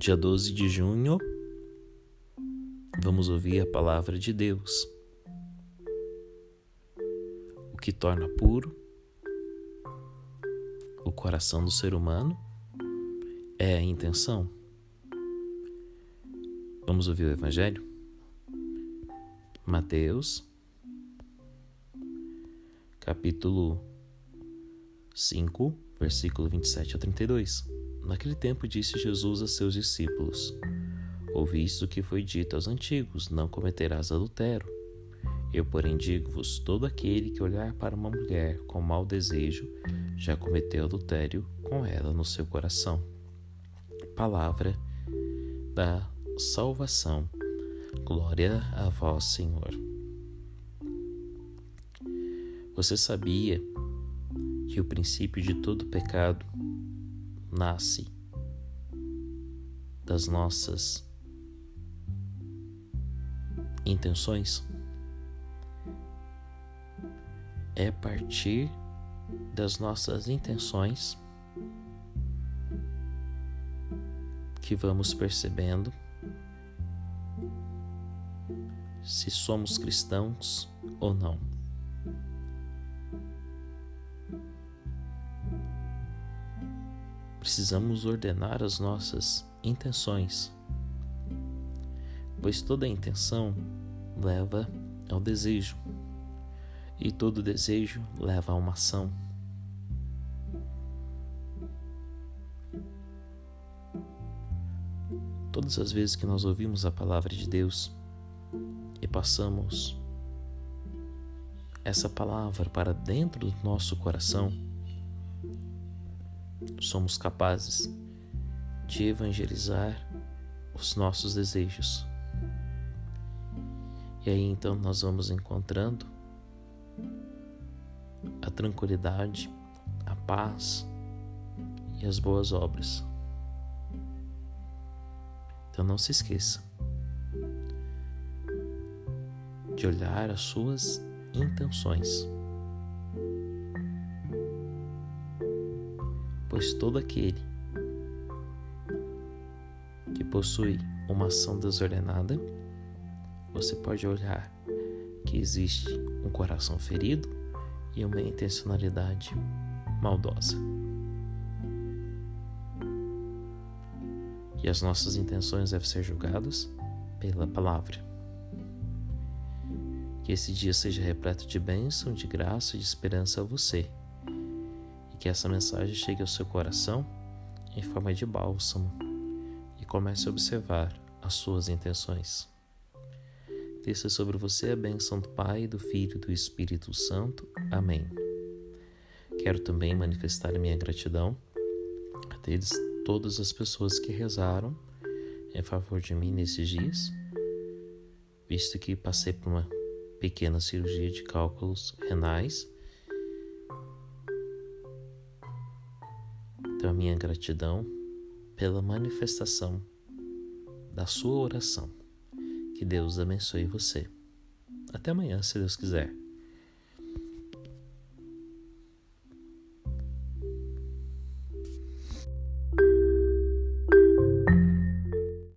Dia 12 de junho, vamos ouvir a palavra de Deus. O que torna puro o coração do ser humano é a intenção. Vamos ouvir o Evangelho? Mateus, capítulo 5, versículo 27 a 32. Naquele tempo disse Jesus a seus discípulos: Ouvis o que foi dito aos antigos: Não cometerás adultério. Eu, porém, digo-vos: todo aquele que olhar para uma mulher com mau desejo já cometeu adultério com ela no seu coração. Palavra da salvação. Glória a vós, Senhor. Você sabia que o princípio de todo pecado nasce das nossas intenções? É a partir das nossas intenções que vamos percebendo se somos cristãos ou não. Precisamos ordenar as nossas intenções, pois toda intenção leva ao desejo, e todo desejo leva a uma ação. Todas as vezes que nós ouvimos a palavra de Deus e passamos essa palavra para dentro do nosso coração, somos capazes de evangelizar os nossos desejos. E aí então nós vamos encontrando a tranquilidade, a paz e as boas obras. Então não se esqueça de olhar as suas intenções. Pois todo aquele que possui uma ação desordenada, você pode olhar que existe um coração ferido e uma intencionalidade maldosa. E as nossas intenções devem ser julgadas pela palavra. Que esse dia seja repleto de bênção, de graça e de esperança a você. Que essa mensagem chegue ao seu coração em forma de bálsamo e comece a observar as suas intenções. Desça sobre você a bênção do Pai, do Filho e do Espírito Santo. Amém. Quero também manifestar minha gratidão a todas as pessoas que rezaram em favor de mim nesses dias, visto que passei por uma pequena cirurgia de cálculos renais. Então, a minha gratidão pela manifestação da sua oração. Que Deus abençoe você. Até amanhã, se Deus quiser.